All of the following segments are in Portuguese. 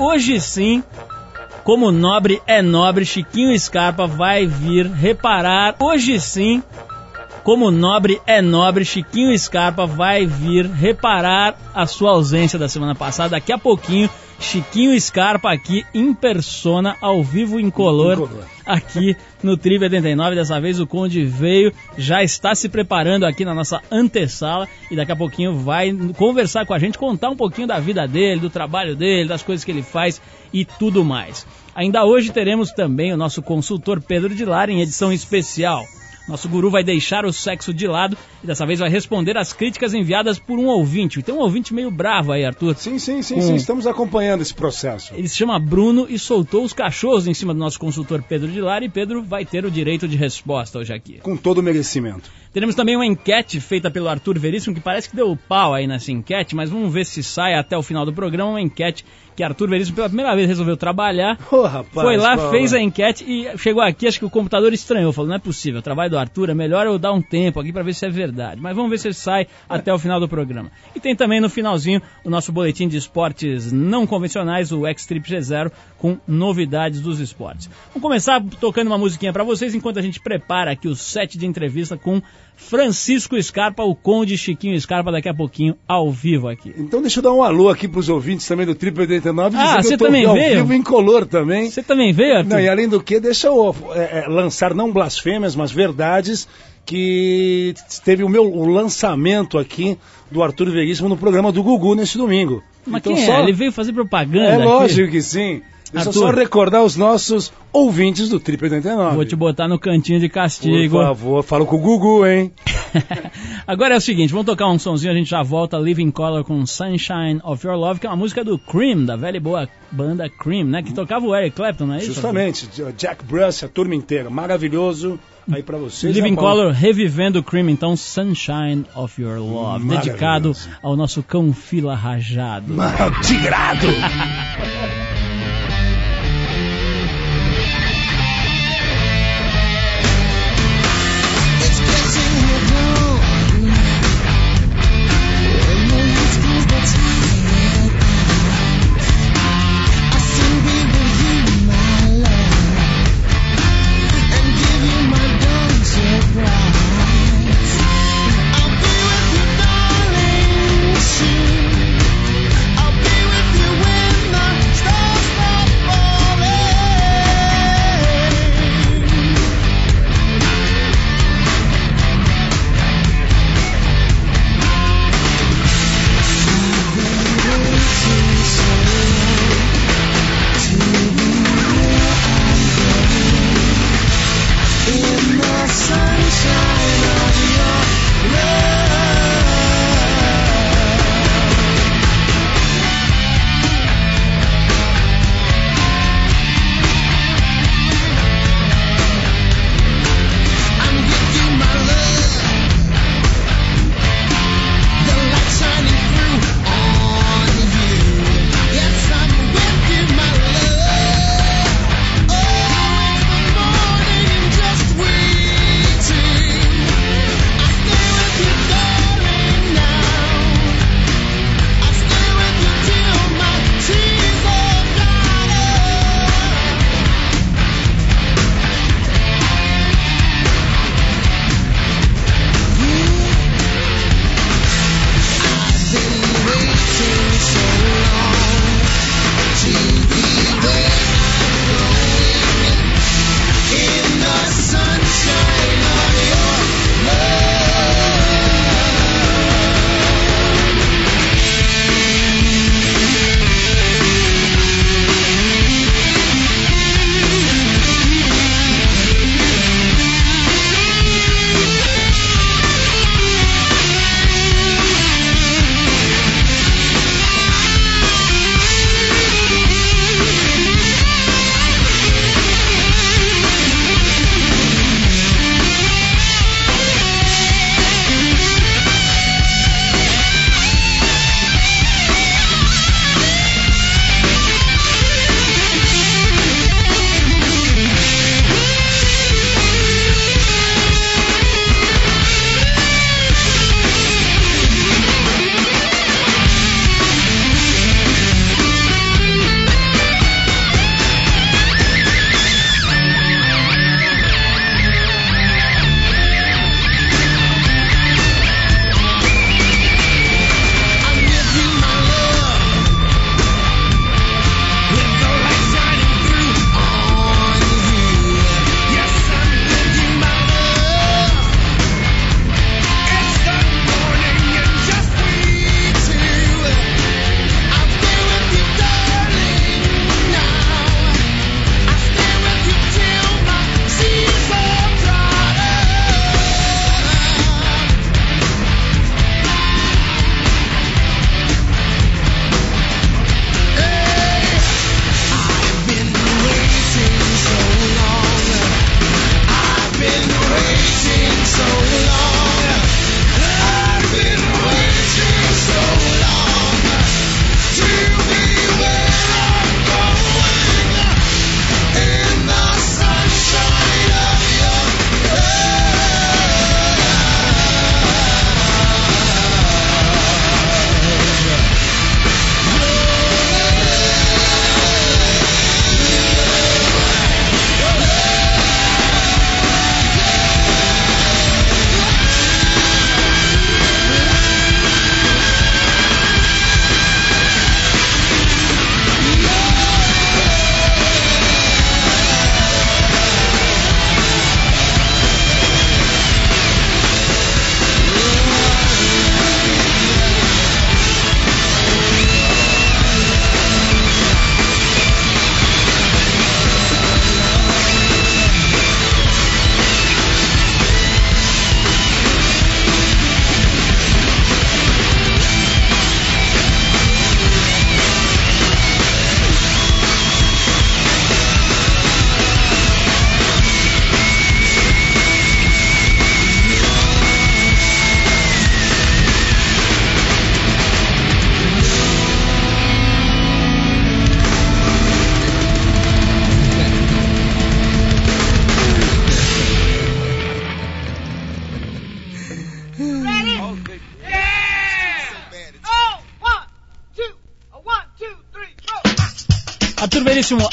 Hoje sim, como nobre é nobre, Chiquinho Scarpa vai vir reparar. Hoje sim, como nobre é nobre, Chiquinho Scarpa vai vir reparar a sua ausência da semana passada. Daqui a pouquinho, Chiquinho Scarpa aqui em persona, ao vivo em color, aqui no Tribo 89. Dessa vez o Conde veio, já está se preparando aqui na nossa antessala e daqui a pouquinho vai conversar com a gente, contar um pouquinho da vida dele, do trabalho dele, das coisas que ele faz e tudo mais. Ainda hoje teremos também o nosso consultor Pedro de Lara em edição especial. Nosso guru vai deixar o sexo de lado e dessa vez vai responder às críticas enviadas por um ouvinte. Tem um ouvinte meio bravo aí, Arthur. Sim, sim, sim, sim. Estamos acompanhando esse processo. Ele se chama Bruno e soltou os cachorros em cima do nosso consultor Pedro de Lara e Pedro vai ter o direito de resposta hoje aqui. Com todo o merecimento. Teremos também uma enquete feita pelo Arthur Veríssimo, que parece que deu pau aí nessa enquete, mas vamos ver se sai até o final do programa uma enquete que Arthur Veríssimo pela primeira vez resolveu trabalhar. Oh, rapaz, foi lá, fez a enquete e chegou aqui, acho que o computador estranhou, falou, não é possível, o trabalho do Arthur é melhor eu dar um tempo aqui para ver se é verdade. Mas vamos ver se sai até o final do programa. E tem também no finalzinho o nosso boletim de esportes não convencionais, o X-Trip G0, com novidades dos esportes. Vamos começar tocando uma musiquinha para vocês enquanto a gente prepara aqui o set de entrevista com Francisco Scarpa, o Conde Chiquinho Scarpa, daqui a pouquinho, ao vivo aqui. Então deixa eu dar um alô aqui pros ouvintes também do Triple 89. Ah, você também ao veio? vivo em color também. Você também veio, Arthur? Não, e além do que, deixa eu é, é, lançar não blasfêmias, mas verdades, que teve o meu o lançamento aqui do Arthur Veríssimo no programa do Gugu nesse domingo. Mas então, quem só... é? Ele veio fazer propaganda É aqui? lógico que sim. Deixa Arthur. só recordar os nossos ouvintes do Triple 89. Vou te botar no cantinho de castigo. Por favor, fala com o Gugu, hein? Agora é o seguinte, vamos tocar um sonzinho, a gente já volta Living Color com Sunshine of Your Love, que é uma música do Cream, da velha e boa banda Cream, né? Que tocava o Eric Clapton, não é isso? Justamente, Jack Bruce, a turma inteira, maravilhoso. Aí pra vocês. Living Paulo? Color revivendo o Cream, então Sunshine of Your Love, dedicado ao nosso cão fila rajado. Tigrado!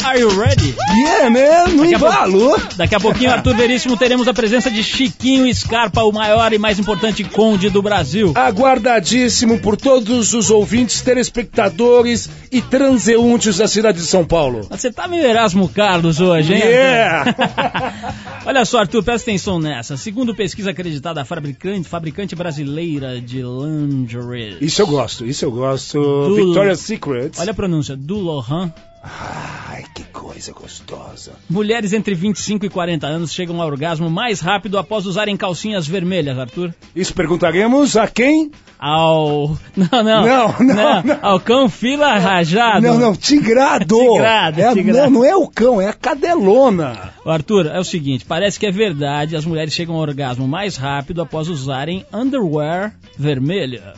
are you ready? Yeah, man, no Daqui a, daqui a pouquinho, Arthur Veríssimo, teremos a presença de Chiquinho Scarpa, o maior e mais importante conde do Brasil. Aguardadíssimo por todos os ouvintes, telespectadores e transeuntes da cidade de São Paulo. Você tá meio Erasmo Carlos hoje, hein? Yeah! Olha só, Arthur, presta atenção nessa. Segundo pesquisa acreditada da fabricante, fabricante brasileira de lingerie. Isso eu gosto, isso eu gosto. Do- Victoria's Secret. Olha a pronúncia, do Lohan. Ai, que coisa gostosa. Mulheres entre 25 e 40 anos chegam ao orgasmo mais rápido após usarem calcinhas vermelhas, Arthur. Isso perguntaremos a quem? Ao. Não, não. Não, não, não. Ao cão fila rajado. Não, não, tigrado. Tigrado, É tigrado. Não, não é o cão, é a cadelona. Arthur, é o seguinte, parece que é verdade, as mulheres chegam ao orgasmo mais rápido após usarem underwear vermelha.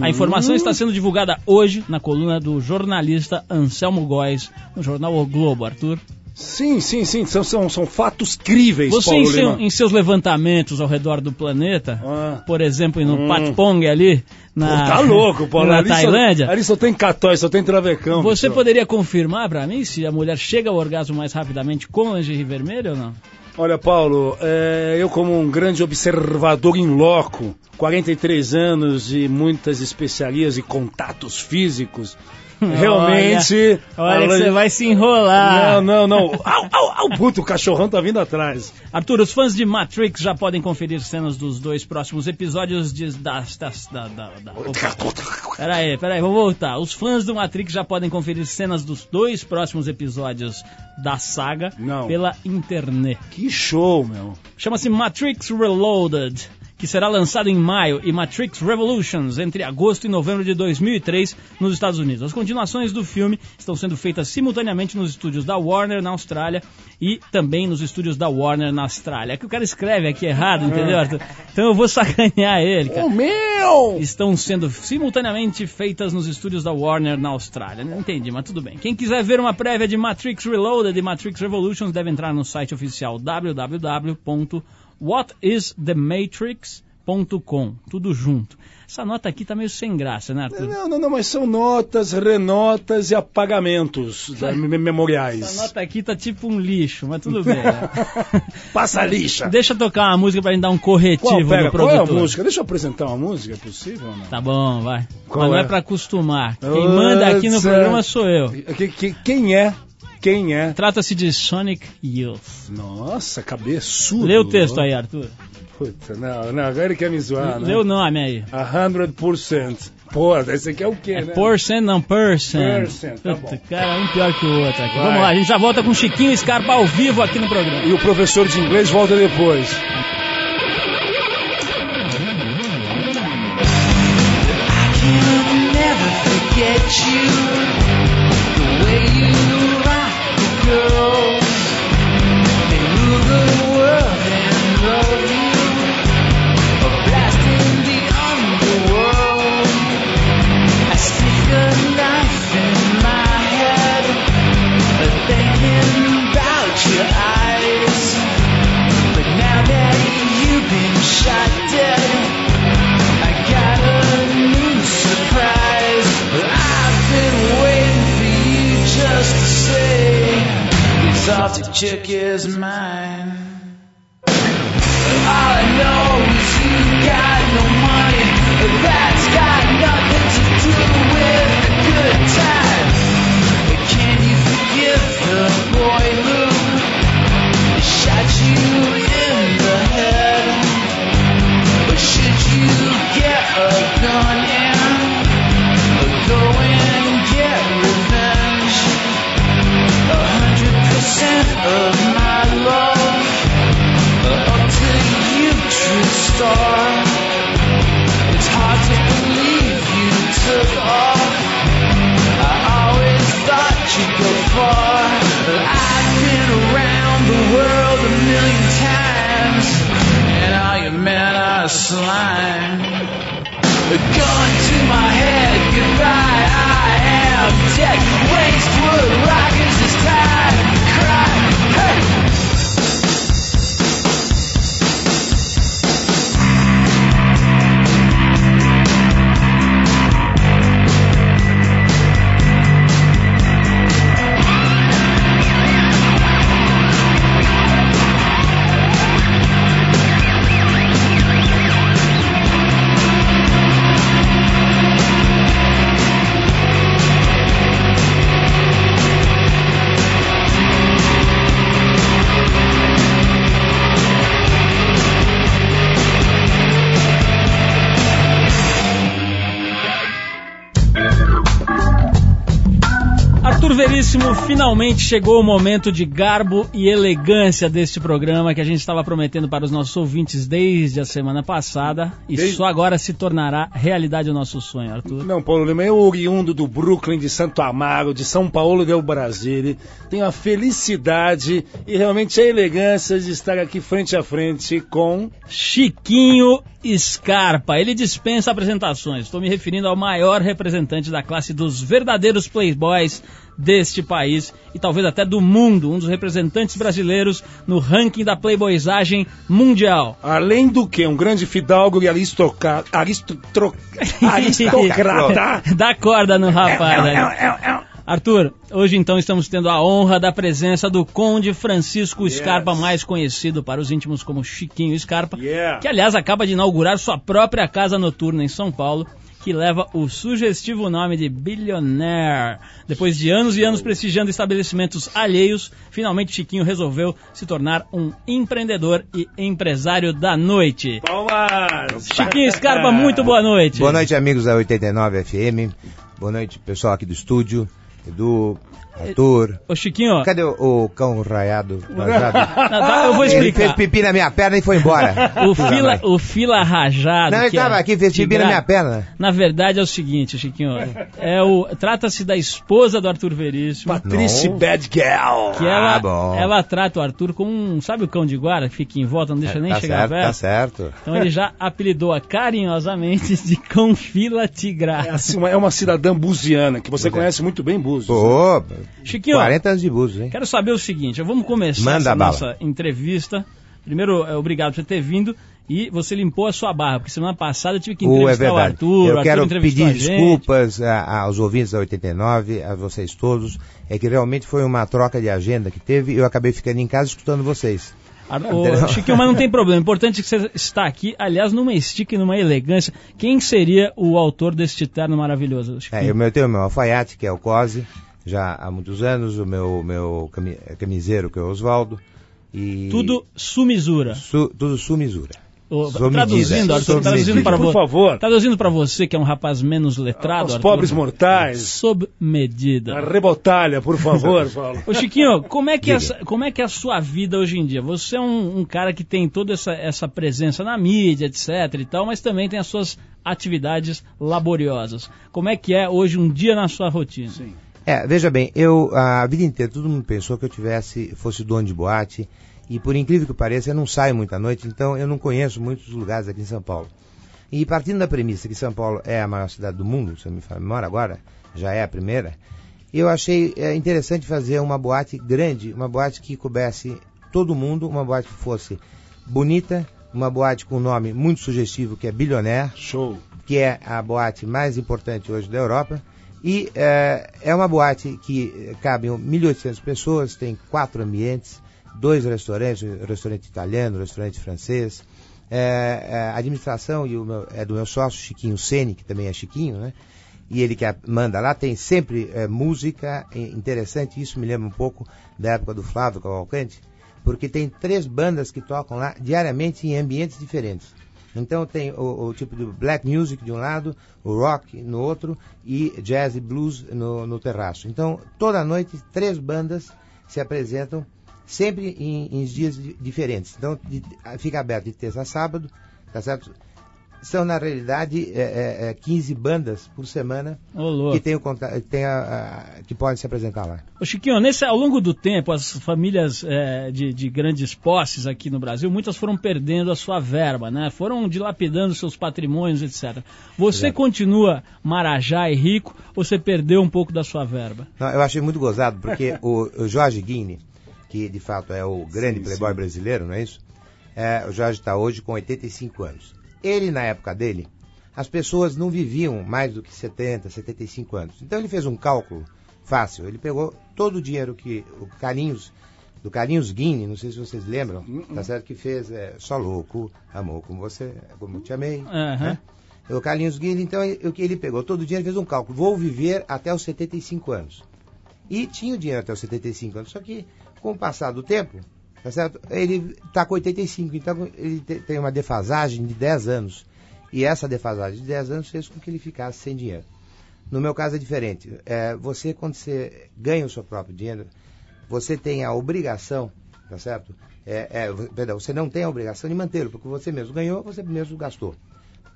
A informação está sendo divulgada hoje na coluna do jornalista Anselmo Góes, no jornal O Globo, Arthur. Sim, sim, sim, são, são, são fatos críveis, Você, Paulo em, seu- em seus levantamentos ao redor do planeta, Ah. por exemplo, no Patpong ali, na, Pô, tá louco, Paulo. na ali só- Tailândia, ali só tem catói, só tem travecão. você poderia confirmar pra mim se a mulher chega ao orgasmo mais rapidamente com lingerie vermelha ou não? Olha, Paulo, é, eu como um grande observador em loco, 43 anos e muitas especiarias e contatos físicos, realmente... Olha, olha que você vai se enrolar. Não, não, não. Au, au, au, puto, o cachorrão tá vindo atrás. Arthur, os fãs de Matrix já podem conferir cenas dos dois próximos episódios de, das, das, da, da, da, opa. Pera aí, pera aí, vou voltar. Os fãs do Matrix já podem conferir cenas dos dois próximos episódios da saga Não. pela internet. Que show, meu. Chama-se Matrix Reloaded, que será lançado em maio, e Matrix Revolutions entre agosto e novembro de 2003 nos Estados Unidos. As continuações do filme estão sendo feitas simultaneamente nos estúdios da Warner na Austrália e também nos estúdios da Warner na Austrália. É que o cara escreve aqui errado, entendeu, Arthur? Então eu vou sacanear ele, cara O meu! estão sendo simultaneamente feitas nos estúdios da Warner na Austrália. Não entendi, mas tudo bem. Quem quiser ver uma prévia de Matrix Reloaded e Matrix Revolutions deve entrar no site oficial www.whatisthematrix.com. Tudo junto. Essa nota aqui tá meio sem graça, né, Arthur? Não, não, não, mas são notas, renotas e apagamentos me- memoriais. Essa nota aqui tá tipo um lixo, mas tudo bem. né? Passa lixa. Deixa eu tocar uma música pra gente dar um corretivo Qual, pera, no qual é a produtor. música? Deixa eu apresentar uma música, é possível ou não? Tá bom, vai. Qual mas não é é? pra acostumar. Quem manda aqui no programa sou eu. Que- que- quem é? Quem é? Trata-se de Sonic Youth. Nossa, cabeçudo. Lê o texto aí, Arthur. Puta, não, não, agora ele quer me zoar, né? Lê o nome aí. A 100%. Pô, esse aqui é o quê, É né? porcent, não person. Person, tá Puta, bom. cara, um pior que o outro aqui. Vai. Vamos lá, a gente já volta com Chiquinho Scarpa ao vivo aqui no programa. E o professor de inglês volta depois. never forget you. Exotic chick is mine. All I know is you got no money. That's got nothing to do with a good time. Of my love up to star. It's hard to believe you took off. I always thought you'd go far. I've been around the world a million times, and all you men are slime. Gun to my head, goodbye, I am dead. Wastewood rockers, it's time to cry. Hey! Arthur Veríssimo, finalmente chegou o momento de garbo e elegância deste programa que a gente estava prometendo para os nossos ouvintes desde a semana passada e Desde- só agora se tornará realidade o nosso sonho, Arthur. Não, Paulo Lima, eu oriundo do Brooklyn, de Santo Amaro, de São Paulo del Brasile, tenho a felicidade e realmente a elegância de estar aqui frente a frente com... Chiquinho Scarpa. Ele dispensa apresentações. Estou me referindo ao maior representante da classe dos verdadeiros playboys deste país e talvez até do mundo, um dos representantes brasileiros no ranking da playboyzagem mundial. Além do que, um grande fidalgo e aristoca- aristotro- aristocrata. Dá corda no rapaz. aí. Arthur, hoje então estamos tendo a honra da presença do Conde Francisco Scarpa, mais conhecido para os íntimos como Chiquinho Scarpa, Yeah. que aliás acaba de inaugurar sua própria casa noturna em São Paulo, que leva o sugestivo nome de Billionaire. Depois de anos e anos prestigiando estabelecimentos alheios, finalmente Chiquinho resolveu se tornar um empreendedor e empresário da noite. Palmas! Chiquinho Scarpa, muito boa noite. Boa noite, amigos da 89 FM. Boa noite, pessoal aqui do estúdio. Edu, Arthur. Ô Chiquinho, Cadê o, o cão raiado? rajado? eu vou Ele fez explicar. pipi na minha perna e foi embora. O fila, o fila rajado. Não, ele que tava é aqui, fez pipi na minha perna. Na verdade é o seguinte, Chiquinho. É o trata-se da esposa do Arthur Veríssimo. Patrice Não. Bad Girl. Que ela, Ah, bom. ela trata o Arthur como um, sabe o cão de guarda que fica em volta, não deixa nem tá chegar certo, perto? tá certo. Então ele já apelidou-a carinhosamente de cão fila É, tigrada. assim, uma, é uma cidadã buziana, que você é. conhece muito bem Búzios. Pô, Chiquinho, 40 anos de buzo, hein? Quero saber o seguinte, vamos começar Manda essa nossa entrevista. Primeiro, é, obrigado por ter vindo e você limpou a sua barra, porque semana passada eu tive que Oh, é entrevistar o verdade. Arthur, o Eu Arthur quero entrevistou pedir a desculpas a- aos ouvintes da 89, a vocês todos. É que realmente foi uma troca de agenda que teve e eu acabei ficando em casa escutando vocês. Entendeu? Ô, Chiquinho, mas não tem problema. O importante é que você está aqui, aliás, numa estica e numa elegância. Quem seria o autor deste terno maravilhoso, Chiquinho? É, eu meu- tenho o meu alfaiate, que é o Cose, já há muitos anos, o meu, meu cami- camiseiro, que é o Oswaldo. E Tudo sumisura. su- tudo sumisura. Sou traduzindo, Arthur, traduzindo para Por você. favor. Traduzindo para você, que é um rapaz menos letrado, Os Arthur, pobres mortais. Sob medida. A rebotalha, por favor, Paulo. Ô Chiquinho, como é, que essa, como é que é a sua vida hoje em dia? Você é um, um cara que tem toda essa, essa presença na mídia, etc e tal, mas também tem as suas atividades laboriosas. Como é que é hoje um dia na sua rotina? Sim. É, veja bem, eu a vida inteira todo mundo pensou que eu tivesse fosse dono de boate e por incrível que pareça eu não saio muita noite, então eu não conheço muitos lugares aqui em São Paulo. E partindo da premissa que São Paulo é a maior cidade do mundo, se eu me falo memória agora, já é a primeira, eu achei é, interessante fazer uma boate grande, uma boate que coubesse todo mundo, uma boate que fosse bonita, uma boate com um nome muito sugestivo que é Billionaire, Show. que é a boate mais importante hoje da Europa. E eh, é uma boate que cabem 1.800 pessoas, tem quatro ambientes, dois restaurantes, um restaurante italiano, um restaurante francês. Eh, eh, a administração e o meu- é do meu sócio, Chiquinho Sene, que também é Chiquinho, né? E ele que manda lá, tem sempre eh, música eh, interessante, isso me lembra um pouco da época do Flávio Cavalcante, porque tem três bandas que tocam lá diariamente em ambientes diferentes. Então tem o, o tipo de black music de um lado, o rock no outro e jazz e blues no, no terraço. Então toda noite três bandas se apresentam sempre em, em dias di- diferentes. Então de- fica aberto de terça a sábado, tá certo? São na realidade é, é, é, 15 bandas por semana que tem o tem a- a- que podem se apresentar lá. Ô Chiquinho, nesse, ao longo do tempo, as famílias eh, de, de grandes posses aqui no Brasil, muitas foram perdendo a sua verba, né? Foram dilapidando seus patrimônios, etc. Você Exato. continua marajá e rico ou você perdeu um pouco da sua verba? Não, eu achei muito gozado, porque o, o Jorge Guine, que de fato é o grande Sim, playboy sim. brasileiro, não é isso? É, o Jorge está hoje com 85 anos. Ele, na época dele, as pessoas não viviam mais do que 70, 75 anos. Então ele fez um cálculo fácil. Ele pegou todo o dinheiro que o Carlinhos, do Carlinhos Guine, não sei se vocês lembram, tá certo? Que fez é, Só Louco, Amor Como Você, Como Te Amei. Aham. né? O Carlinhos Guilherme, então, ele- o que ele pegou todo o dinheiro, fez um cálculo. Vou viver até os 75 anos. E tinha o dinheiro até os 75 anos, só que com o passar do tempo, tá certo? Ele está com 85, então ele te- tem uma defasagem de 10 anos. E essa defasagem de 10 anos fez com que ele ficasse sem dinheiro. No meu caso é diferente. É, você, quando você ganha o seu próprio dinheiro, você tem a obrigação, tá certo? É, é, perdão, você não tem a obrigação de mantê-lo, porque você mesmo ganhou, você mesmo gastou.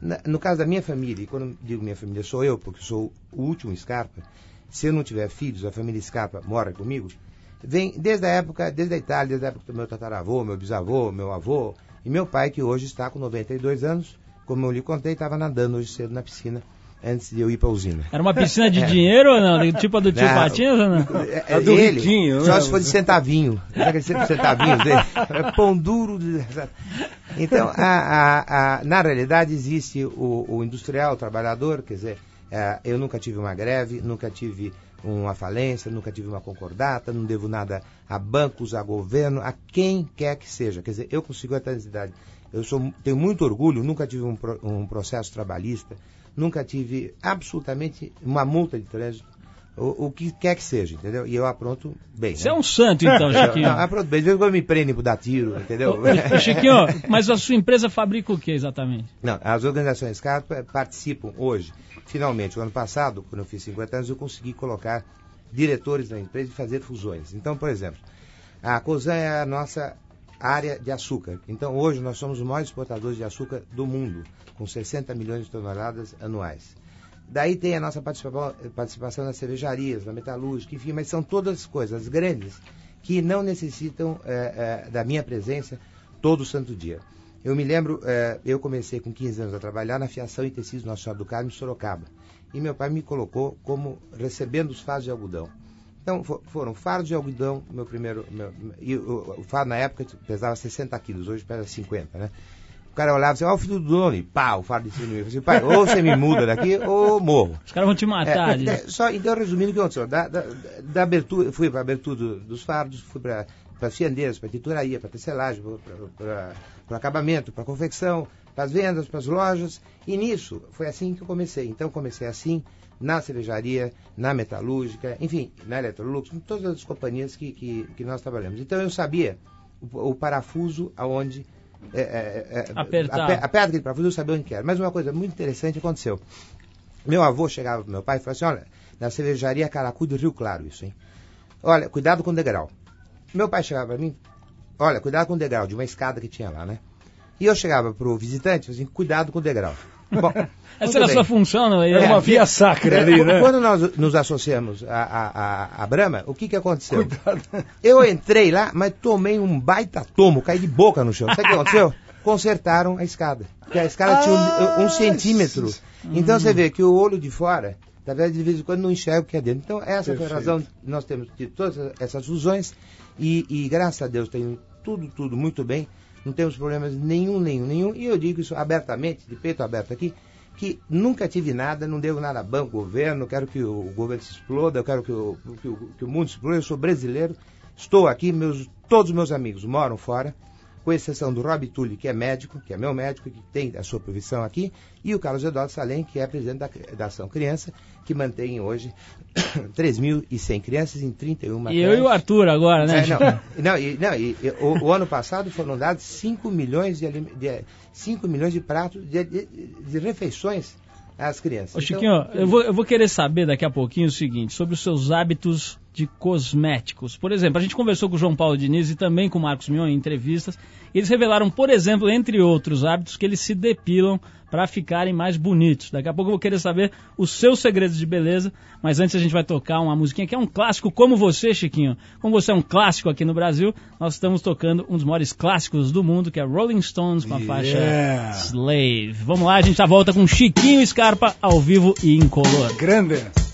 Na- no caso da minha família, e quando digo minha família, sou eu, porque sou o último Scarpa, se eu não tiver filhos, a família Scarpa mora comigo, vem desde a época, desde a Itália, desde a época do meu tataravô, meu bisavô, meu avô, e meu pai, que hoje está com 92 anos, como eu lhe contei, estava nadando hoje cedo na piscina, antes de eu ir para a usina. Era uma piscina de dinheiro ou não? Tipo a do tio Não. Patinhas ou não? É, do ele, riquinho, só né? se for de centavinho. Aquele cent- centavinhos dele? É pão duro. Então, a- a- a- na realidade, existe o, o industrial, o trabalhador, quer dizer, é, eu nunca tive uma greve, nunca tive uma falência, nunca tive uma concordata, não devo nada a bancos, a governo, a quem quer que seja. Quer dizer, eu com 50 anos de idade, eu sou, tenho muito orgulho, nunca tive um, um processo trabalhista, nunca tive absolutamente uma multa de trânsito, o, o que quer que seja, entendeu? E eu apronto bem. Você né? é um santo então, Chiquinho. Não, apronto bem. De vez em quando me prendem por dar tiro, entendeu? Chiquinho, mas a sua empresa fabrica o que exatamente? Não, as organizações Scarpa participam hoje. Finalmente, o ano passado, quando eu fiz 50 anos, eu consegui colocar diretores na empresa e fazer fusões. Então, por exemplo, a Cosan é a nossa área de açúcar. Então, hoje nós somos os maiores exportadores de açúcar do mundo, com 60 milhões de toneladas anuais. Daí tem a nossa participa- participação nas cervejarias, na metalúrgica, enfim, mas são todas coisas grandes que não necessitam eh, eh, da minha presença todo santo dia. Eu me lembro, eh, eu comecei com 15 anos a trabalhar na fiação e tecidos Nossa Senhora do Carmo, em Sorocaba. E meu pai me colocou como recebendo os fardos de algodão. Então, fo- foram fardos de algodão, meu primeiro... Meu, e o, o fardo na época pesava 60 quilos, hoje pesa 50, né? O cara olhava assim, ó, o filho do dono, e pá, o fardo de cima de mim. Eu falei assim, pai, ou você me muda daqui, ou morro. Os caras vão te matar. É, é, só, então, resumindo, o que aconteceu? Da, da, da abertura, fui para a abertura do- dos fardos, fui para as fiandeiras, para a titularia, para a tecelagem, para o acabamento, para a confecção, para as vendas, para as lojas. E nisso, foi assim que eu comecei. Então, comecei assim na cervejaria, na metalúrgica, enfim, na Electrolux, em todas as companhias que, que, que nós trabalhamos. Então, eu sabia o, o parafuso aonde... É, é, é, Apertar. ape- Aperta aquele parafuso, eu sabia onde que era. Mas uma coisa muito interessante aconteceu. Meu avô chegava pro meu pai e falava assim, olha, na cervejaria Caracu do Rio Claro isso, hein? Olha, cuidado com o degrau. Meu pai chegava para mim, olha, cuidado com o degrau, de uma escada que tinha lá, né? E eu chegava pro visitante, assim, cuidado com o degrau. Bom, Essa era a bem. sua função, não é? Era uma via sacra ali, né? Quando nós nos associamos a, a, a, a Brahma, o que que aconteceu? Eu entrei lá, mas tomei um baita tomo, caí de boca no chão. Sabe o que aconteceu? Consertaram a escada. Porque a escada tinha um, um centímetro. Então você vê que o olho de fora, na verdade, de vez em quando não enxerga o que é dentro. Então essa foi a Perfeito. razão nós temos tido todas essas fusões e, e graças a Deus tem tudo, tudo muito bem. Não temos problemas nenhum, nenhum, nenhum. E eu digo isso abertamente, de peito aberto aqui, que nunca tive nada, não devo nada a banco, governo, quero que o governo se exploda, eu quero que o, que o, que o mundo se exploda, eu sou brasileiro, estou aqui, meus, todos os meus amigos moram fora, com exceção do Rob Tully, que é médico, que é meu médico, que tem a sua profissão aqui, e o Carlos Eduardo Salem, que é presidente da, da Ação Criança, que mantém hoje 3.100 crianças em 31 E eu e o Arthur agora, né? é, não, não, e, não, e- e o, o ano passado foram dados 5 milhões de, de, 5 milhões de pratos de, de- de refeições às crianças. Ô Então, Chiquinho, eu, vou, eu vou querer saber daqui a pouquinho o seguinte, sobre os seus hábitos de cosméticos. Por exemplo, a gente conversou com o João Paulo Diniz e também com o Marcos Mion em entrevistas. Eles revelaram, por exemplo, entre outros hábitos, que eles se depilam para ficarem mais bonitos. Daqui a pouco eu vou querer saber os seus segredos de beleza, mas antes a gente vai tocar uma musiquinha que é um clássico como você, Chiquinho. Como você é um clássico aqui no Brasil, nós estamos tocando um dos maiores clássicos do mundo, que é Rolling Stones com a faixa Yeah. Slave. Vamos lá, a gente já volta com Chiquinho Scarpa ao vivo e incolor. Grande.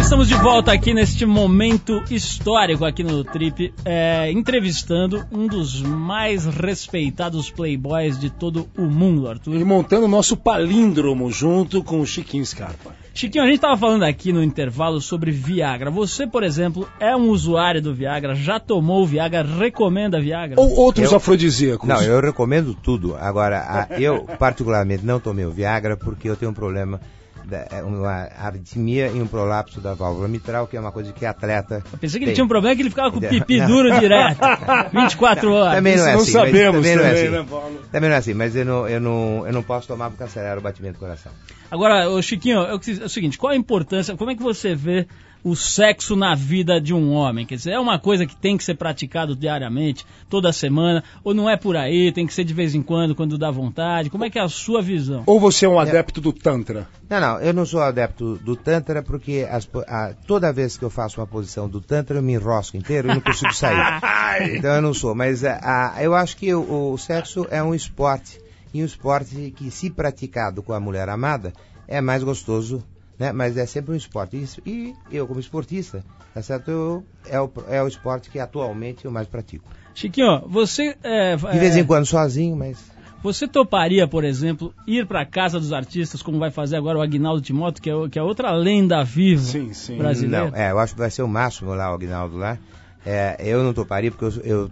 Estamos de volta aqui neste momento histórico aqui no Trip, é, entrevistando um dos mais respeitados playboys de todo o mundo, Arthur. E montando o nosso palíndromo junto com o Chiquinho Scarpa. Chiquinho, a gente estava falando aqui no intervalo sobre Viagra. Você, por exemplo, é um usuário do Viagra, já tomou o Viagra, recomenda Viagra? Ou outros Eu- afrodisíacos. Não, eu recomendo tudo. Agora, a- eu particularmente não tomei o Viagra porque eu tenho um problema, uma arritmia e um prolapso da válvula mitral, que é uma coisa que atleta. Eu pensei que ele tem. tinha um problema que ele ficava com o Não. pipi duro direto, 24 horas. Também não é assim. não mas sabemos também não é assim. né, Paulo? Também não é assim, mas eu não, eu não, eu não posso tomar porque acelera o batimento do coração. Agora, ô Chiquinho, é o que- é o seguinte, qual a importância, como é que você vê o sexo na vida de um homem? Quer dizer, é uma coisa que tem que ser praticado diariamente, toda semana, ou não é por aí, tem que ser de vez em quando, quando dá vontade? Como é que é a sua visão? Ou você é um adepto do Tantra? Não, não, eu não sou adepto do Tantra porque as a- toda vez que eu faço uma posição do Tantra eu me enrosco inteiro e não consigo sair. então eu não sou, mas a- a- eu acho que o, o sexo é um esporte e um esporte que, se praticado com a mulher amada, é mais gostoso, né? mas é sempre um esporte. Isso- E eu, como esportista, tá certo? Eu- é, o, é o esporte que atualmente eu mais pratico. Chiquinho, você é, De vez é, em quando sozinho, mas. você toparia, por exemplo, ir pra casa dos artistas, como vai fazer agora o Agnaldo Timóteo, que é, que é outra lenda viva Sim, sim. brasileira? Não, é, eu acho que vai ser o máximo lá, o Aguinaldo lá. É, eu não toparia, porque eu, eu,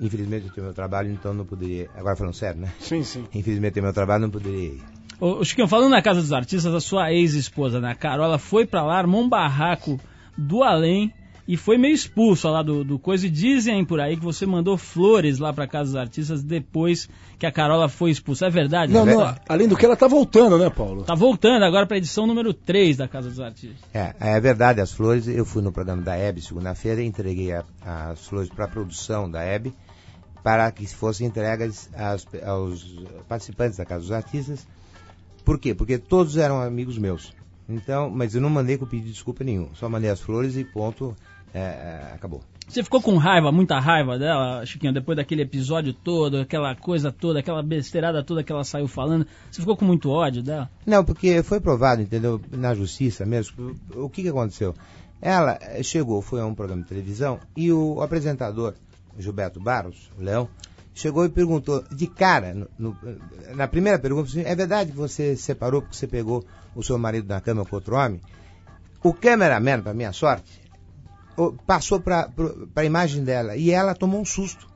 infelizmente, eu tenho meu trabalho, então não poderia. Agora falando sério, né? Sim, sim. Infelizmente, eu tenho meu trabalho, não poderia ir. Ô, Chiquinho, falando na casa dos artistas, a sua ex-esposa, né, a Carola, foi pra lá, armou um barraco do além e foi meio expulso lá do, do coisa. E dizem por aí que você mandou flores lá pra casa dos artistas depois que a Carola foi expulsa. É verdade? Não, É não, além do que ela tá voltando, né, Paulo? Tá voltando agora pra edição número 3 da Casa dos Artistas. É, é verdade, as flores, eu fui no programa da Hebe segunda-feira e entreguei a- as flores para a produção da Hebe para que fossem entregas às- aos participantes da Casa dos Artistas. Por quê? Porque todos eram amigos meus. Então, mas eu não mandei com pedido de desculpa nenhum. Só mandei as flores e ponto, é, é, acabou. Você ficou com raiva, muita raiva dela, Chiquinho, depois daquele episódio todo, aquela coisa toda, aquela besteirada toda que ela saiu falando. Você ficou com muito ódio dela? Não, porque foi provado, entendeu? Na justiça mesmo. O que, que aconteceu? Ela eh, chegou, foi a um programa de televisão e o apresentador, Gilberto Barros, o Leão, chegou e perguntou de cara, no- no- na primeira pergunta, assim, é verdade que você se separou porque você pegou o seu marido na cama com outro homem? O cameraman, para minha sorte, passou para a imagem dela e ela tomou um susto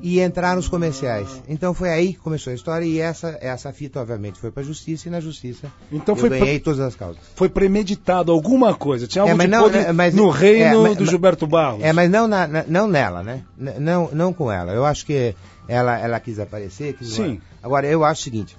e entraram os comerciais. Então foi aí que começou a história e essa, essa fita, obviamente, foi para a justiça e na justiça Então eu foi ganhei todas as causas. Foi premeditado alguma coisa. Tinha É, mas de não, né, mas- no reino é, mas- do Gilberto Barros. É, mas não, na- na- não nela, né? N- Não, não com ela. Eu acho que ela, ela quis aparecer. Quis Sim. Agora, eu acho o seguinte.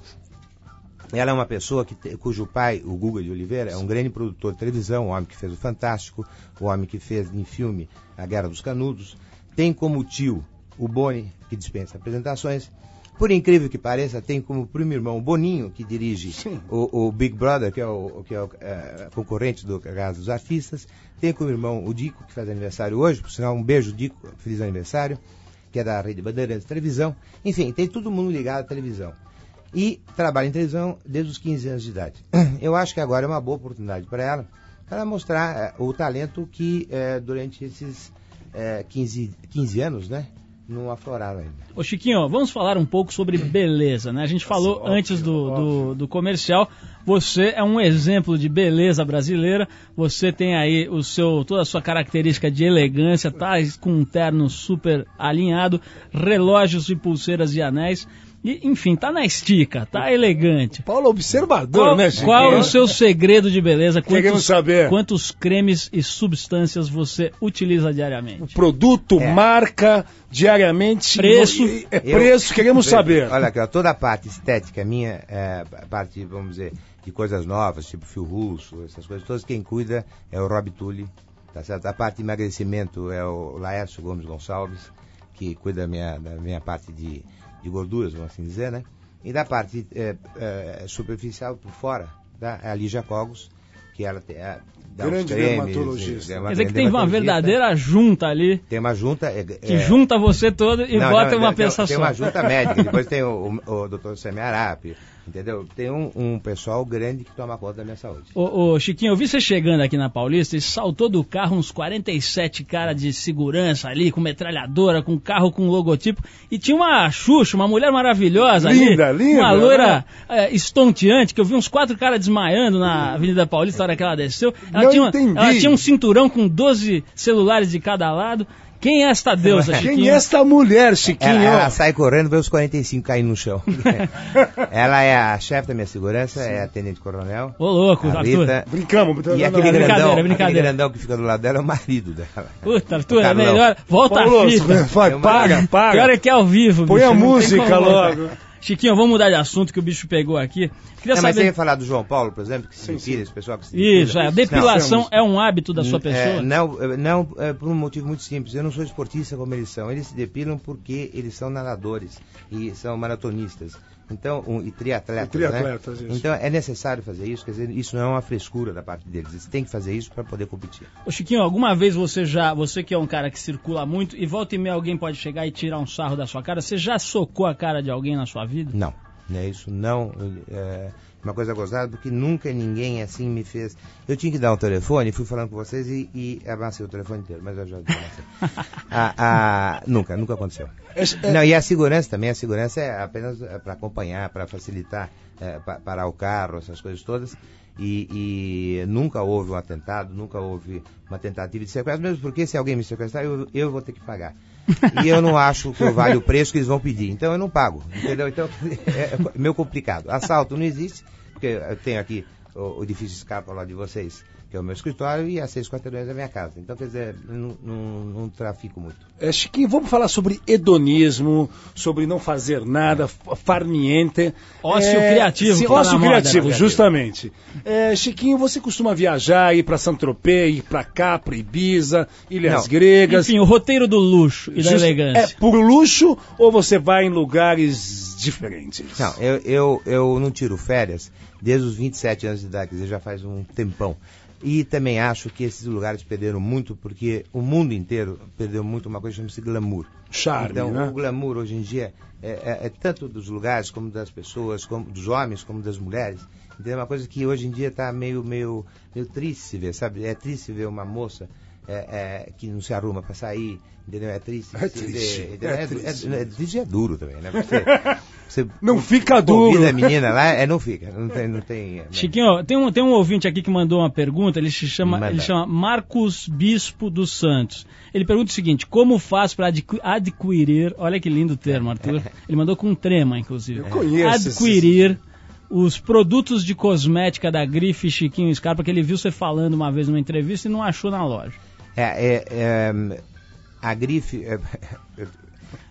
Ela é uma pessoa que cujo pai, o Guga de Oliveira, é um grande produtor de televisão, o homem que fez o Fantástico, o homem que fez em filme A Guerra dos Canudos. Tem como tio o Boni, que dispensa apresentações. Por incrível que pareça, tem como primo irmão o Boninho, que dirige o, o Big Brother, que é o, que é o eh, concorrente do Casa dos Artistas. Tem como irmão o Dico, que faz aniversário hoje, por sinal, um beijo, Dico, feliz aniversário, que é da Rede Bandeirantes Televisão. Enfim, tem todo mundo ligado à televisão. E trabalha em televisão desde os 15 anos de idade. Eu acho que agora é uma boa oportunidade para ela, para mostrar eh, o talento que eh, durante esses eh, 15, 15 anos, né, não afloraram ainda. Ô Chiquinho, vamos falar um pouco sobre beleza, né? A gente falou óbvio, antes do, do, do comercial. Você é um exemplo de beleza brasileira. Você tem aí o seu, toda a sua característica de elegância, tá com um terno super alinhado, relógios e pulseiras e anéis. E, enfim, tá na estica, tá elegante. Paulo, observador, Qual, né, Chiquinho? qual o seu segredo de beleza? Queremos saber. Quantos cremes e substâncias você utiliza O diariamente? produto, É. marca, diariamente. Preço. e- É Eu- preço, queremos saber. Olha toda a parte estética minha, é, a parte, vamos dizer, de coisas novas, tipo fio russo, essas coisas todas, quem cuida é o Rob Tully, tá certo? A parte de emagrecimento é o Laércio Gomes Gonçalves, que cuida da minha, da minha parte de, de gorduras, vamos assim dizer, né? E da parte é, é, superficial por fora, tá? é a Lígia Cogos, que ela tem, é, dá Grande cremes, dermatologista. é Quer dizer que tem uma verdadeira junta ali, Tem uma junta... é- que é- junta você todo e não, bota não, uma tem- peça tem, só. uma junta médica, depois tem o, o, o Dr. Semi Arapi, entendeu? Tem um, um pessoal grande que toma conta da minha saúde. Ô, ô, Chiquinho, eu vi você chegando aqui na Paulista e saltou do carro uns 47 caras de segurança ali, com metralhadora, com carro com logotipo. E tinha uma Xuxa, uma mulher maravilhosa Linda, ali. linda, Uma loira né? é, estonteante, que eu vi uns quatro caras desmaiando na Avenida Paulista na hora que ela desceu. Ela, Não tinha, uma- entendi. ela tinha um cinturão com 12 celulares de cada lado. Quem é esta deusa, Chiquinho? Quem é esta mulher, Chiquinho? Ela, ela sai correndo, vê os 45 caindo no chão. ela é a chefe da minha segurança, é a tenente coronel. Ô, louco, a Arthur. Rita. Brincamos. E aquele brincadeira, grandão, brincadeira. aquele grandão que fica do lado dela é o marido dela. Puta, Arthur, é melhor. Volta Paulo, a fita. vai, para, para. Pior é que é ao vivo, Põe bicho, a música logo. Chiquinho, vamos mudar de assunto que o bicho pegou aqui. Queria Não, mas você saber. ia falar do João Paulo, por exemplo, que se depila, esse pessoal que se Isso, depila. é, a depilação Não, é um hábito da sua pessoa. É, não, é, não é por um motivo muito simples. Eu não sou esportista como eles são. Eles se depilam porque eles são nadadores e são maratonistas. Então, um, e triatletas, E triatletas, né? isso. Então é necessário fazer isso, quer dizer, isso não é uma frescura da parte deles. Eles têm que fazer isso para poder competir. Ô Chiquinho, alguma vez você já, você que é um cara que circula muito e volta e meia alguém pode chegar e tirar um sarro da sua cara, você já socou a cara de alguém na sua vida? Não, né? Isso não é uma coisa gozada, porque nunca ninguém assim me fez. Eu tinha que dar um telefone, fui falando com vocês e, e avancei o telefone inteiro, mas eu já avancei. Ah, ah, nunca, nunca aconteceu. É- é- Não, e a segurança também, a segurança é apenas para acompanhar, para facilitar, é, pa- parar o carro, essas coisas todas. E, e nunca houve um atentado, nunca houve uma tentativa de sequestro, mesmo porque se alguém me sequestrar, eu, eu vou ter que pagar. E eu não acho que eu vale o preço que eles vão pedir, então eu não pago, entendeu? Então é, é meio complicado. Assalto não existe, porque eu tenho aqui o, o edifício Scarpa lá de vocês, que é o meu escritório, e a seis quarteirões da minha casa. Então, quer dizer, não, não, não trafico muito. É, Chiquinho, vamos falar sobre hedonismo, sobre não fazer nada, f- farniente. Ócio criativo Sim, tá ócio moda, criativo, né? justamente. É, Chiquinho, você costuma viajar, ir para Saint-Tropez, ir para cá, para Ibiza, Ilhas Não. Gregas. Enfim, o roteiro do luxo e da Just- elegância. É por luxo ou você vai em lugares diferentes? Não, eu, eu, eu não tiro férias desde os 27 anos de idade, quer dizer, já faz um tempão. E também acho que esses lugares perderam muito, porque o mundo inteiro perdeu muito uma coisa que chama-se glamour. Charme, então, né? o glamour hoje em dia é, é- é tanto dos lugares, como das pessoas, como dos homens, como das mulheres. Então, é uma coisa que hoje em dia está meio, meio, meio triste se ver, sabe? É triste ver uma moça é, é, que não se arruma para sair, entendeu? É triste. É triste, é É, triste. é- é triste é duro também, né? Você, você Não fica duro. Convida a menina lá, é, não fica. Não tem. Não tem é, Chiquinho, tem um, tem um ouvinte aqui que mandou uma pergunta, ele se chama, Manda. ele chama Marcos Bispo dos Santos. Ele pergunta o seguinte: como faz para adqui- adquirir, olha que lindo termo, Arthur. Ele mandou com trema, inclusive. Eu conheço Adquirir os produtos de cosmética da grife Chiquinho Scarpa, que ele viu você falando uma vez numa entrevista e não achou na loja. É, é, é, a grife. É,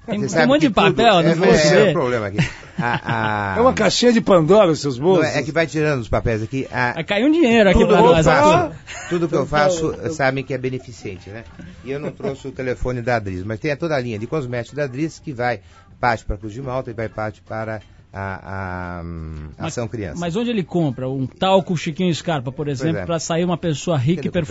Tem- tem um monte de papel, tudo, não é, vou é, é o problema aqui. A- a- É uma caixinha de Pandora os seus Não, bolsos? É que vai tirando os papéis aqui. A- cair um dinheiro aqui eu nós, faço, Arthur. tudo que eu faço sabem que é beneficente, né? E eu não trouxe o telefone da Adris, mas tem a toda a linha de cosméticos da Adris que vai parte para a Cruz de Malta e vai parte para a, a, hum, Ação Criança. Mas onde ele compra um talco Chiquinho Scarpa, por exemplo, é. para sair uma pessoa rica e papel?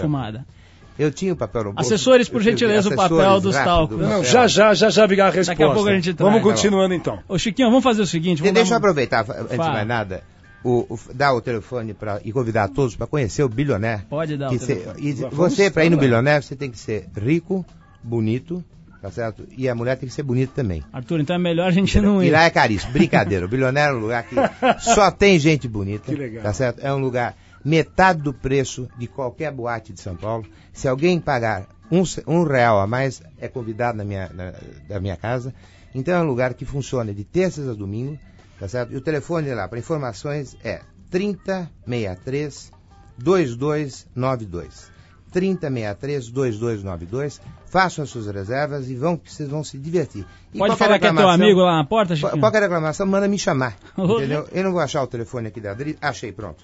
Eu tinha o papel no bolso. Assessores, por gentileza, o papel dos talcos. Não, já, já, já, já virá a resposta. a pouco a gente traz. Vamos continuando então. Ô Chiquinho, vamos fazer o seguinte, Deixa eu dar um- aproveitar, antes de mais nada, o, o- dar o telefone pra, e convidar todos para conhecer o bilionaire. Pode dar Que o cê- telefone. e você, para ir no bilionaire, você tem que ser rico, bonito, tá certo? E a mulher tem que ser bonita também. Arthur, então é melhor a gente não E ir. lá é caríssimo. Brincadeira. O bilionaire é um lugar que só tem gente bonita. Que legal. Tá certo? É um lugar metade do preço de qualquer boate de São Paulo. Se alguém pagar um, um real a mais, é convidado na minha, na, da minha casa. Então é um lugar que funciona de terças a domingo. Tá certo? E o telefone lá para informações é 3063 2292. 3063 2292. Façam as suas reservas e vão vocês vão se divertir. E Pode falar que é teu amigo lá na porta, Chiquinho? Qualquer reclamação, manda me chamar. Entendeu? Eu não vou achar o telefone aqui da Adri. Achei, pronto.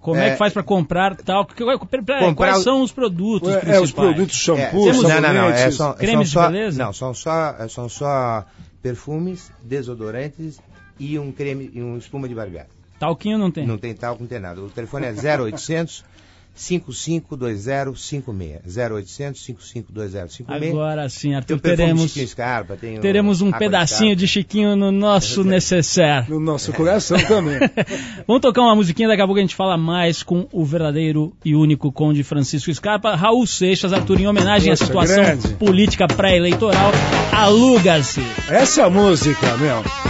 Como é, É. que faz pra comprar tal? Peraí, Comprar quais são os produtos É, principais? os produtos shampoo, É, não, não, não. É, são, cremes são de só, beleza? Não, são só, são só perfumes, desodorantes e um creme e um espuma de barbear. Talquinho não tem. Não tem talco, não tem nada. O telefone é 0800 552056. 0800 552056. Agora sim, Arthur, teremos, Scarpa, o teremos um água de pedacinho de Chiquinho no nosso necessaire. No nosso coração também. Vamos tocar uma musiquinha, daqui a pouco a gente fala mais com o verdadeiro e único Conde Francisco Scarpa, Raul Seixas, Arthur, em homenagem à Poxa, situação grande. política pré-eleitoral. Aluga-se. Essa é a música, meu.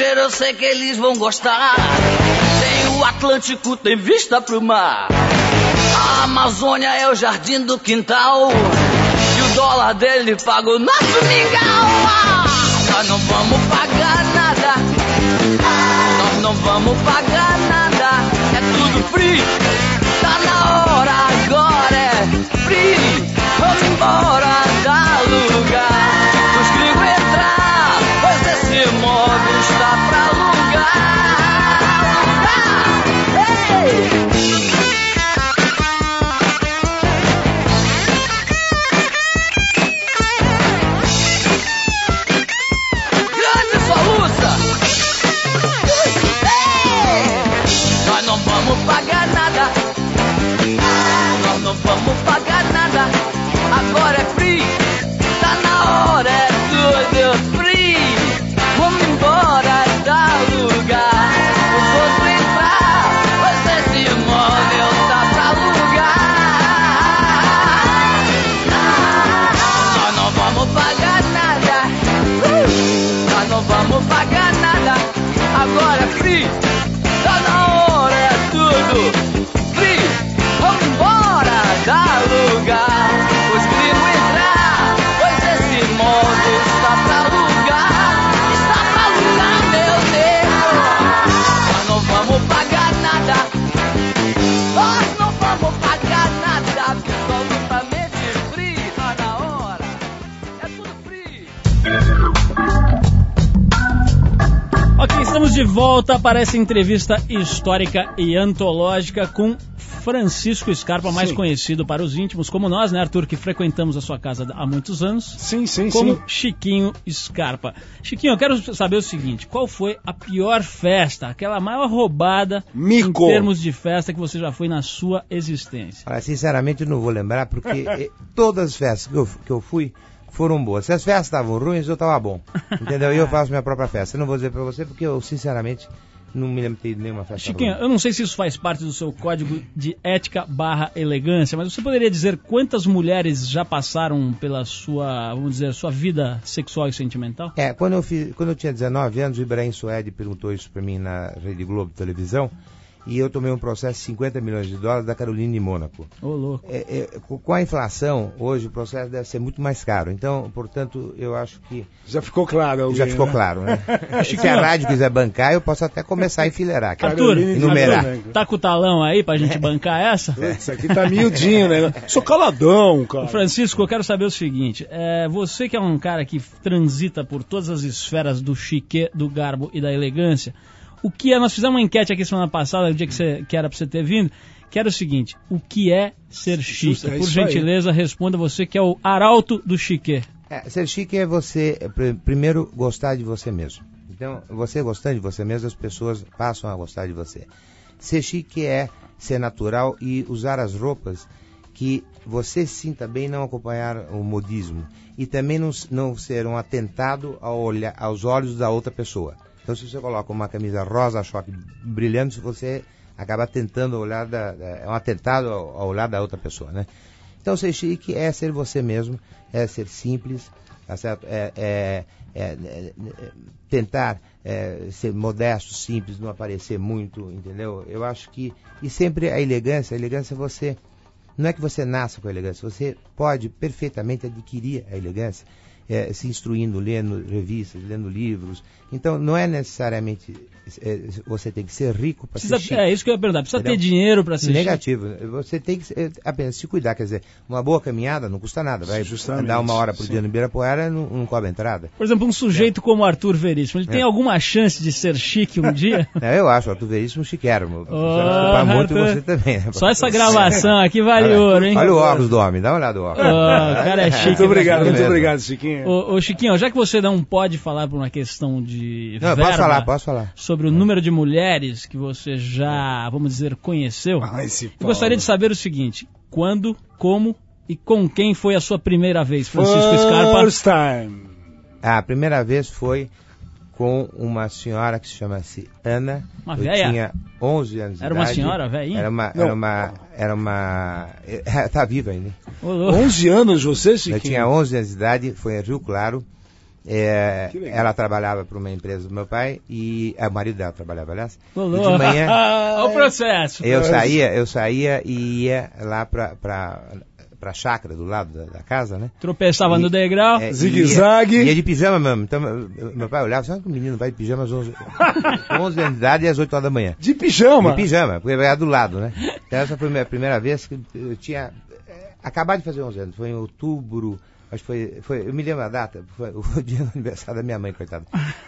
Eu sei que eles vão gostar. Tem o Atlântico, tem vista pro mar. A Amazônia é o jardim do quintal. E o dólar dele paga o nosso mingau. Ah, Nós não vamos pagar nada. Nós não vamos pagar nada. É tudo free. Tá na hora, agora é free. Vamos embora está pra alugar. Alugar. Ei! Grande soluça! Nós não vamos pagar nada. Nós não vamos pagar nada. Agora é free. De volta para essa entrevista histórica e antológica com Francisco Scarpa, mais Sim. conhecido para os íntimos como nós, né, Arthur, que frequentamos a sua casa há muitos anos. Sim, sim, como sim. Chiquinho Scarpa. Chiquinho, eu quero saber o seguinte: qual foi a pior festa, aquela maior roubada Mico. em termos de festa que você já foi na sua existência? Olha, sinceramente não vou lembrar, porque eh, todas as festas que eu, que eu fui foram boas. Se as festas estavam ruins, eu estava bom. Entendeu? E eu faço minha própria festa. Eu não vou dizer pra você, porque eu, sinceramente, não me lembro de nenhuma festa. Chiquinho, romântica. eu não sei se isso faz parte do seu código de ética barra elegância, mas você poderia dizer quantas mulheres já passaram pela sua, vamos dizer, sua vida sexual e sentimental? É, quando eu, fiz, quando eu tinha 19 anos, o Ibrahim Suede perguntou isso para mim na Rede Globo televisão, e eu tomei um processo de 50 milhões de dólares da Carolina de Mônaco. Ô, louco. É, é, com a inflação, hoje o processo deve ser muito mais caro. Então, portanto, eu acho que Já ficou claro. alguém, já ficou né? claro, né? Se a rádio quiser bancar, eu posso até começar a enfileirar. cara. Arthur, enumerar. Mônaco. Tá com o talão aí pra gente bancar essa? Isso aqui tá miudinho, né? Sou caladão, cara. Francisco, eu quero saber o seguinte: é, você que é um cara que transita por todas as esferas do chique, do garbo e da elegância, o que é? Nós fizemos uma enquete aqui semana passada, o dia que, você, que era pra você ter vindo, que era o seguinte: o que é ser chique? é Por gentileza, responda você que é o arauto do chique. É, ser chique é você, é, pr- primeiro, gostar de você mesmo. Então, você gostando de você mesmo, as pessoas passam a gostar de você. Ser chique é ser natural e usar as roupas que você sinta bem não acompanhar o modismo. E também não, não ser um atentado ao olhar, aos olhos da outra pessoa. Então, se você coloca uma camisa rosa choque brilhante, você acaba tentando olhar da, é um atentado ao, ao olhar da outra pessoa, né? Então, ser chique é ser você mesmo, é ser simples, tá certo? É, é- é- é- é tentar é, ser modesto, simples, não aparecer muito, entendeu? Eu acho que. E sempre a elegância, a elegância você. Não é que você nasça com a elegância, você pode perfeitamente adquirir a elegância, é, se instruindo, lendo revistas, lendo livros. Então, não é necessariamente você tem que ser rico para ser chique. é isso que eu ia perguntar. Precisa Entendeu? ter dinheiro pra ser chique? Negativo. Você tem que se- apenas se cuidar. Quer dizer, uma boa caminhada não custa nada. Vai Justamente, andar uma hora por sim. dia no Ibirapuera não, não cobra entrada. Por exemplo, um sujeito como Arthur Veríssimo, ele tem É. alguma chance de ser chique um dia? Não, eu acho, Arthur Veríssimo chiquérrimo. Ô, vai desculpar muito e Arthur. você também. né? Só essa gravação aqui vale Olha, ouro, hein? Olha o óculos do homem, dá uma olhada no Ô, óculos. o cara é chique. Muito obrigado, muito obrigado, Chiquinho. Ô, ô, Chiquinho, já que você não pode falar por uma questão de Não, verba posso falar, posso falar. sobre o número de mulheres que você já, vamos dizer, conheceu, Ah, esse eu gostaria de saber o seguinte: quando, como e com quem foi a sua primeira vez, Francisco Scarpa? First time. A primeira vez foi com uma senhora que se chama-se Ana. Uma eu véia? tinha 11 anos de Era uma idade. senhora, velhinha? Era uma... Não. Era uma... Era uma... eh, Tá viva ainda. Ô, louco. 11 anos, você, Eu Chiquinho? tinha 11 anos de idade, foi em Rio Claro. É, ela trabalhava para uma empresa do meu pai e é, o marido dela trabalhava, aliás. E louco. de manhã Olha o processo. eu saía, eu saía e ia lá para para a chácara do lado da, da casa, né? Tropeçava E- no degrau. É, Zigue-zague. Ia, ia de pijama mesmo. Então, meu, pai olhava, sabe que o menino vai de pijama às 11, 11 anos de idade e às 8 horas da manhã. De pijama. De pijama, porque era do lado, né? Então, essa foi a minha primeira vez que eu tinha eh, acabado de fazer 11 anos. Foi em outubro, acho que foi, foi eu me lembro a data, foi o dia do aniversário da minha mãe, coitada.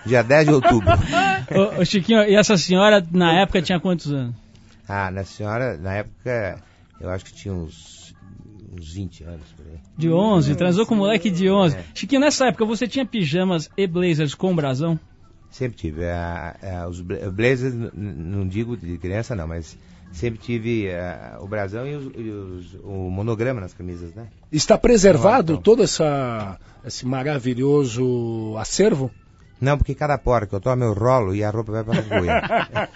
Dia 10 de outubro. Ô, ô, Chiquinho, e essa senhora, na época, tinha quantos anos? Ah, na senhora, na época, eu acho que tinha uns, uns 20 anos por aí. De 11, transou com um moleque de 11. É. Chiquinho, nessa época você tinha pijamas e blazers com brasão? Sempre tive. ah, ah, os bla- blazers, não digo de criança não, mas sempre tive ah, o brasão e, os- e os- o monograma nas camisas, né? Está preservado Então. todo essa, esse maravilhoso acervo? Não, porque cada porta que eu tomo eu rolo e a roupa vai para Goiânia.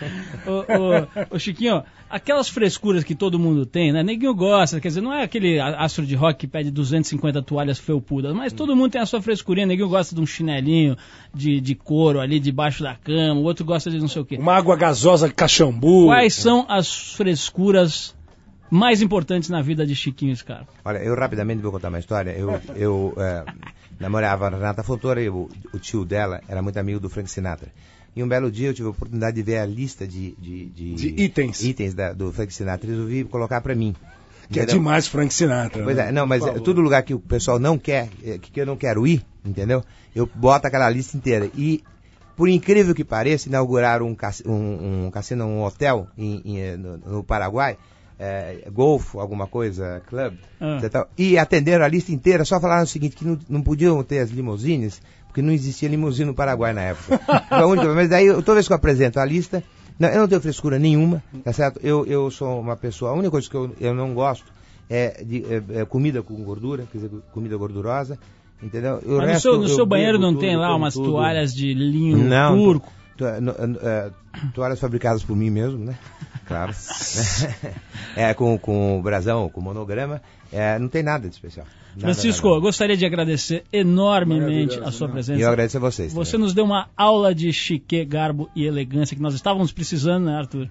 Ô, ô, ô, Chiquinho, aquelas frescuras que todo mundo tem, né? Neguinho gosta, quer dizer, não é aquele astro de rock que pede 250 toalhas felpudas, mas todo mundo tem a sua frescurinha. Neguinho gosta de um chinelinho de, de couro ali debaixo da cama, o outro gosta de não sei o quê. Uma água gasosa caxambu. Quais são as frescuras mais importantes na vida de Chiquinho Scarpa? Olha, eu rapidamente vou contar uma história. Eu, eu eh, namorava a Renata Fontoura e o, o tio dela era muito amigo do Frank Sinatra. E um belo dia eu tive a oportunidade de ver a lista de, de, De itens. itens da- do Frank Sinatra e resolvi colocar para mim. Que é Entendeu? demais Frank Sinatra. Pois né? é, não, mas é, todo lugar que o pessoal não quer, é, que eu não quero ir, entendeu? Eu boto aquela lista inteira. E, por incrível que pareça, inauguraram um, cass- um, um cassino, um hotel em, em, eh, no, no Paraguai, é, Golfo, alguma coisa, Club, Ah. tal. e atenderam a lista inteira, só falaram o seguinte, que não, não podiam ter as limusines, porque não existia limusine no Paraguai na época. A única, mas daí, eu- toda vez que eu apresento a lista, não, eu não tenho frescura nenhuma, tá certo? Eu, eu sou uma pessoa, a única coisa que eu, eu não gosto é, de, é- é comida com gordura, quer dizer, comida gordurosa, entendeu? O Mas no resto seu, no eu seu banheiro não tudo, tem lá umas tudo. toalhas de linho Não, turco? to- no- eh, toalhas fabricadas por mim mesmo, né? Claro. é, com, com o brasão, com o monograma. É, não tem nada de especial. Nada, Francisco, nada. eu gostaria de agradecer enormemente a sua né? E presença. eu agradeço a vocês. Você também. nos deu uma aula de chique, garbo e elegância que nós estávamos precisando, né, Arthur?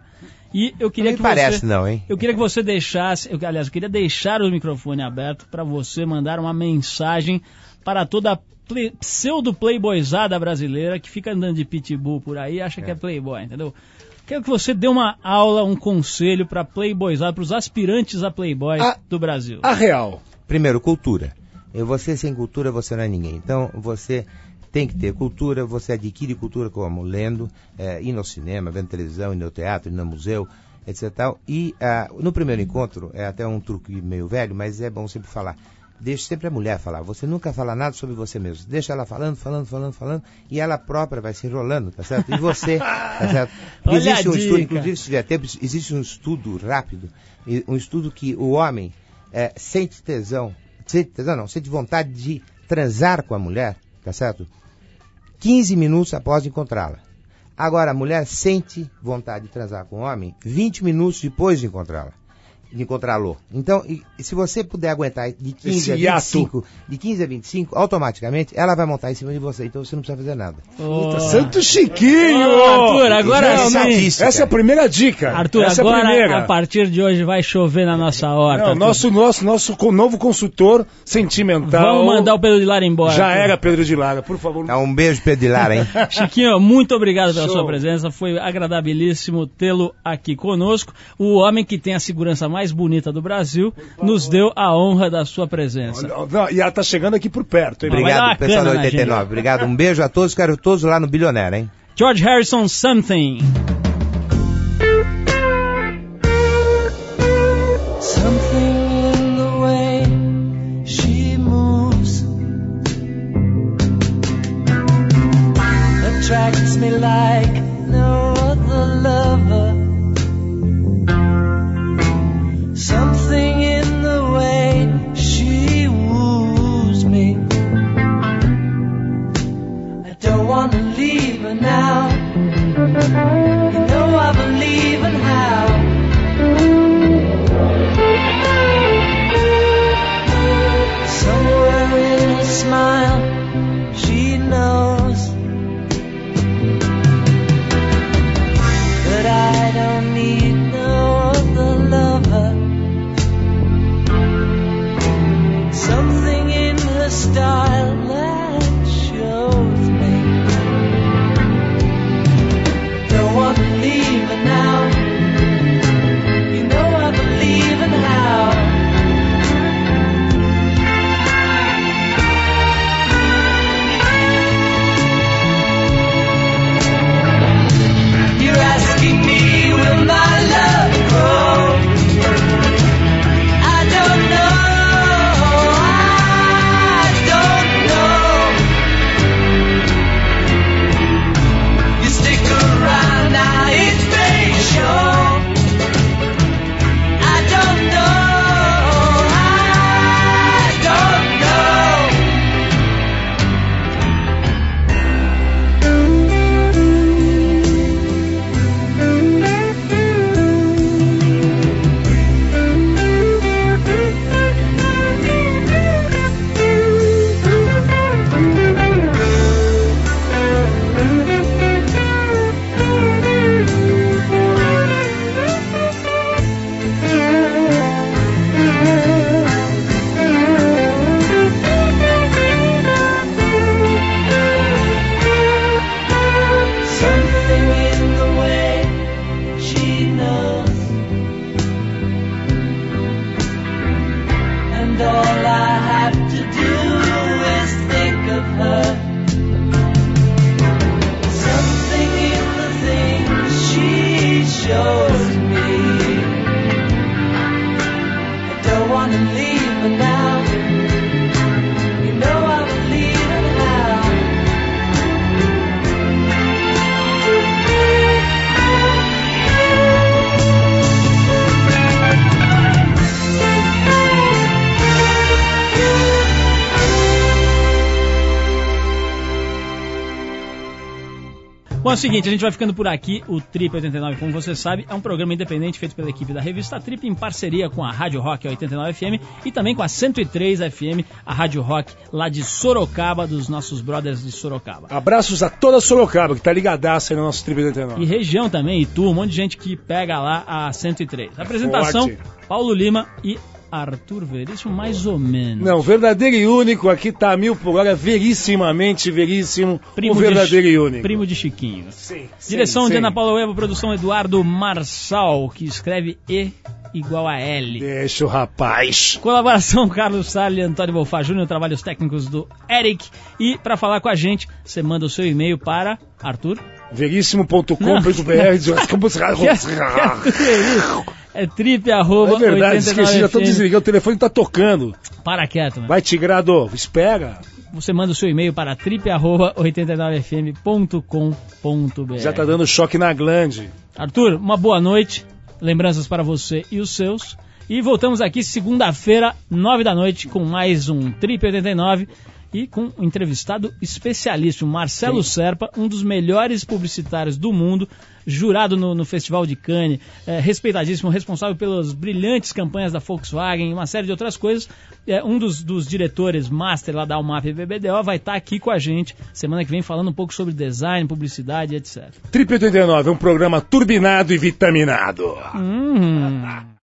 E eu queria Não me que parece, você, não, hein? eu queria que você deixasse, eu, aliás, eu queria deixar o microfone aberto para você mandar uma mensagem para toda a play, pseudo playboyzada brasileira que fica andando de pitbull por aí e acha que é playboy, entendeu? Quero que você dê uma aula, um conselho para playboyzada, para os aspirantes a playboy A- do Brasil. A real. Primeiro, cultura. E Você sem cultura, você não é ninguém. Então, você tem que ter cultura, você adquire cultura como lendo, é, indo ao cinema, vendo televisão, indo ao teatro, indo ao museu, etc. Tal. E ah, no primeiro encontro, é até um truque meio velho, mas é bom sempre falar. Deixe sempre a mulher falar. Você nunca fala nada sobre você mesmo. Deixa ela falando, falando, falando, falando, e ela própria vai se enrolando, tá certo? E você, tá certo? Olha existe um estudo, dica. inclusive, se tiver tempo, existe um estudo rápido, um estudo que o homem é, sente tesão, sente tesão não, sente vontade de transar com a mulher, tá certo? 15 minutos após encontrá-la. Agora, a mulher sente vontade de transar com o homem 20 minutos depois de encontrá-la. De encontrá-lo. Então, e- se você puder aguentar de 15 Esse a hiato. 25, de 15 a 25, automaticamente ela vai montar em cima de você. Então você não precisa fazer nada. Ô, Santo Chiquinho! Ô, Arthur, agora é sim. estatística. Essa é a primeira dica. Arthur, Essa é a agora primeira. a partir de hoje vai chover na nossa horta. Não, nosso, nosso, nosso novo consultor sentimental. Vamos mandar o Pedro de Lara embora. Já Arthur. era Pedro de Lara, por favor. Então, um beijo, Pedro de Lara, hein? Chiquinho, muito obrigado pela Show. sua presença. Foi agradabilíssimo tê-lo aqui conosco. O homem que tem a segurança mais bonita do Brasil nos deu a honra da sua presença. E ela tá chegando aqui por perto, hein? Obrigado, pessoal cana da na 89. gente. Obrigado. Um beijo a todos. Quero todos lá no Bilionário, hein? George Harrison. Something Bom, é o seguinte, a gente vai ficando por aqui. O Trip 89, como você sabe, é um programa independente feito pela equipe da revista Trip em parceria com a Rádio Rock 89 FM e também com a 103 FM, a Rádio Rock lá de Sorocaba, dos nossos brothers de Sorocaba. Abraços a toda Sorocaba, que tá ligadaça aí no nosso Trip E 89. região também, Itu, um monte de gente que pega lá a 103. Apresentação, Forte. Paulo Lima e Arthur Veríssimo, mais ou menos. Não, verdadeiro e único, aqui tá a mil por hora, verissimamente veríssimo, o de verdadeiro Chi- e único. Primo de Chiquinho. Sim, Direção sim, de sim. Ana Paula Ueva, produção Eduardo Marçal, que escreve E igual a L. Deixa o rapaz. Colaboração Carlos Salles e Antônio Bolfá Júnior, trabalhos técnicos do Eric. E para falar com a gente, você manda o seu e-mail para Arthur. Veríssimo.com.br. Como se- É trip arroba É verdade, esqueci, já tô 89FM. desligando, o telefone tá tocando. Para quieto, mano. Vai, Tigrado, espera. Você manda o seu e-mail para trip arroba 89fm.com.br. Já tá dando choque na glande. Arthur, uma boa noite. Lembranças para você e os seus. E voltamos aqui segunda-feira, nove da noite, com mais um Trip 89 e com um entrevistado especialíssimo, Marcelo Serpa, um dos melhores publicitários do mundo, jurado no, no Festival de Cannes, é, respeitadíssimo, responsável pelas brilhantes campanhas da Volkswagen e uma série de outras coisas. É, um dos, dos diretores master lá da Almap e BBDO vai estar aqui com a gente semana que vem falando um pouco sobre design, publicidade, etc. Trip 89 é um programa turbinado e vitaminado. Hum.